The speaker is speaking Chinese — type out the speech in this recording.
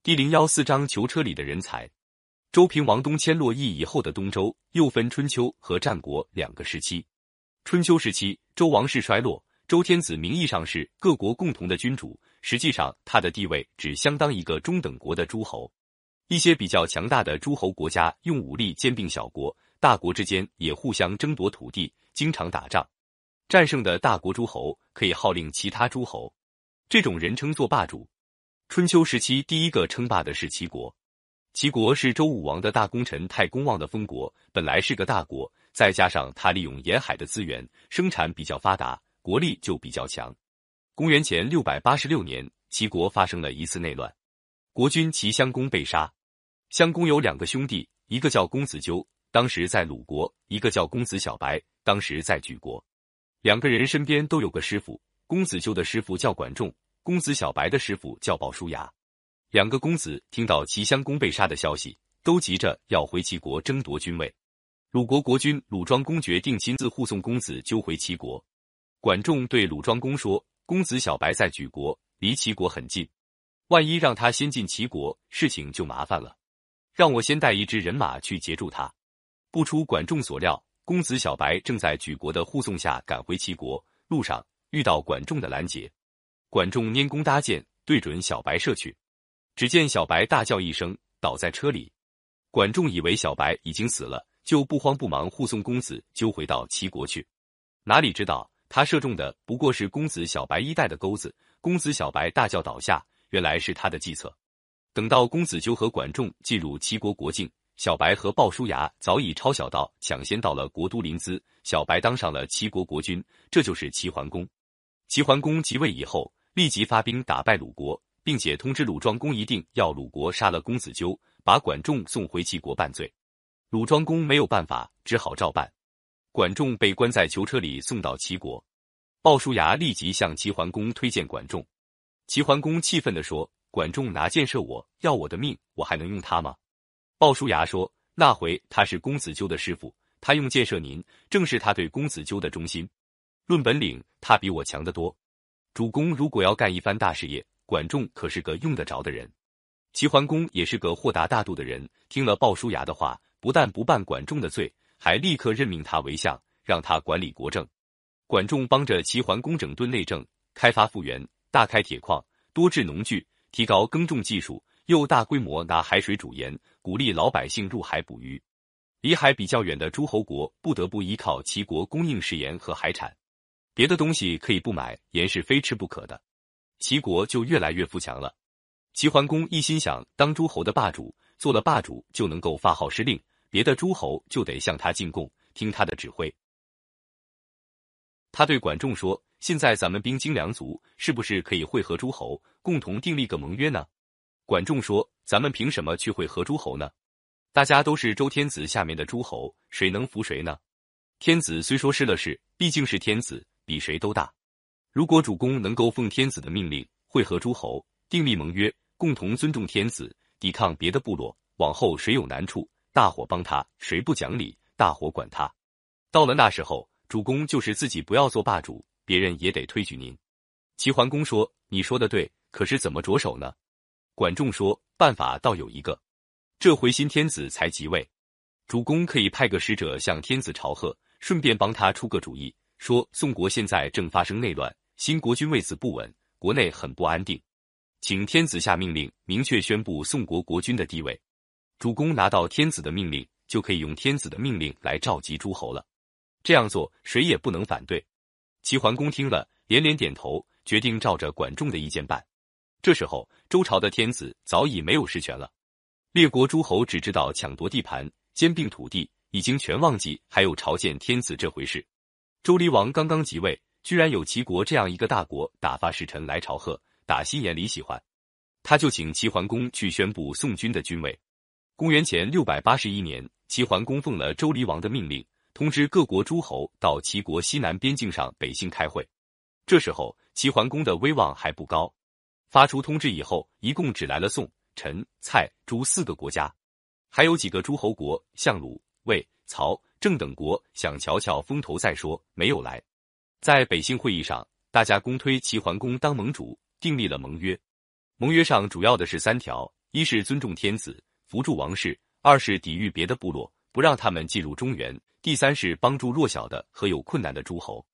第零幺四章囚车里的人才。周平王东迁洛邑以后的东周，又分春秋和战国两个时期。春秋时期，周王室衰落，周天子名义上是各国共同的君主，实际上他的地位只相当一个中等国的诸侯。一些比较强大的诸侯国家用武力兼并小国，大国之间也互相争夺土地，经常打仗。战胜的大国诸侯可以号令其他诸侯，这种人称作霸主。春秋时期第一个称霸的是齐国。齐国是周武王的大功臣太公望的封国，本来是个大国，再加上他利用沿海的资源，生产比较发达，国力就比较强。公元前六百八十六年，齐国发生了一次内乱，国君齐襄公被杀。襄公有两个兄弟，一个叫公子纠，当时在鲁国；一个叫公子小白，当时在莒国。两个人身边都有个师傅，公子纠的师傅叫管仲，公子小白的师傅叫鲍叔牙。两个公子听到齐襄公被杀的消息，都急着要回齐国争夺君位。鲁国国君鲁庄公决定亲自护送公子纠回齐国。管仲对鲁庄公说：“公子小白在莒国，离齐国很近，万一让他先进齐国，事情就麻烦了。让我先带一支人马去截住他。”不出管仲所料，公子小白正在莒国的护送下赶回齐国，路上遇到管仲的拦截。管仲拈弓搭箭，对准小白射去。只见小白大叫一声，倒在车里。管仲以为小白已经死了，就不慌不忙护送公子纠回到齐国去。哪里知道他射中的不过是公子小白衣带的钩子，公子小白大叫倒下，原来是他的计策。等到公子纠和管仲进入齐国国境，小白和鲍叔牙早已抄小道抢先到了国都临淄，小白当上了齐国国君，这就是齐桓公。齐桓公即位以后，立即发兵打败鲁国。并且通知鲁庄公，一定要鲁国杀了公子纠，把管仲送回齐国办罪。鲁庄公没有办法，只好照办。管仲被关在囚车里，送到齐国。鲍叔牙立即向齐桓公推荐管仲。齐桓公气愤地说：“管仲拿箭射我，要我的命，我还能用他吗？”鲍叔牙说：“那回他是公子纠的师傅，他用箭射您，正是他对公子纠的忠心。论本领，他比我强得多。主公如果要干一番大事业。”管仲可是个用得着的人，齐桓公也是个豁达大度的人。听了鲍叔牙的话，不但不办管仲的罪，还立刻任命他为相，让他管理国政。管仲帮着齐桓公整顿内政，开发复原，大开铁矿，多制农具，提高耕种技术，又大规模拿海水煮盐，鼓励老百姓入海捕鱼。离海比较远的诸侯国不得不依靠齐国供应食盐和海产，别的东西可以不买，盐是非吃不可的。齐国就越来越富强了。齐桓公一心想当诸侯的霸主，做了霸主就能够发号施令，别的诸侯就得向他进贡，听他的指挥。他对管仲说：“现在咱们兵精粮足，是不是可以会合诸侯，共同订立个盟约呢？”管仲说：“咱们凭什么去会合诸侯呢？大家都是周天子下面的诸侯，谁能服谁呢？天子虽说失了势，毕竟是天子，比谁都大。”如果主公能够奉天子的命令，会合诸侯，订立盟约，共同尊重天子，抵抗别的部落，往后谁有难处，大伙帮他；谁不讲理，大伙管他。到了那时候，主公就是自己不要做霸主，别人也得推举您。齐桓公说：“你说的对，可是怎么着手呢？”管仲说：“办法倒有一个，这回新天子才即位，主公可以派个使者向天子朝贺，顺便帮他出个主意。”说宋国现在正发生内乱，新国君位子不稳，国内很不安定，请天子下命令，明确宣布宋国国君的地位。主公拿到天子的命令，就可以用天子的命令来召集诸侯了。这样做谁也不能反对。齐桓公听了，连连点头，决定照着管仲的意见办。这时候，周朝的天子早已没有实权了，列国诸侯只知道抢夺地盘、兼并土地，已经全忘记还有朝见天子这回事。周厉王刚刚即位，居然有齐国这样一个大国打发使臣来朝贺，打心眼里喜欢，他就请齐桓公去宣布宋军的军位。公元前六百八十一年，齐桓公奉了周厉王的命令，通知各国诸侯到齐国西南边境上北信开会。这时候，齐桓公的威望还不高，发出通知以后，一共只来了宋、陈、蔡、朱四个国家，还有几个诸侯国，像鲁、魏、曹。郑等国想瞧瞧风头再说，没有来。在北信会议上，大家公推齐桓公当盟主，订立了盟约。盟约上主要的是三条：一是尊重天子，扶助王室；二是抵御别的部落，不让他们进入中原；第三是帮助弱小的和有困难的诸侯。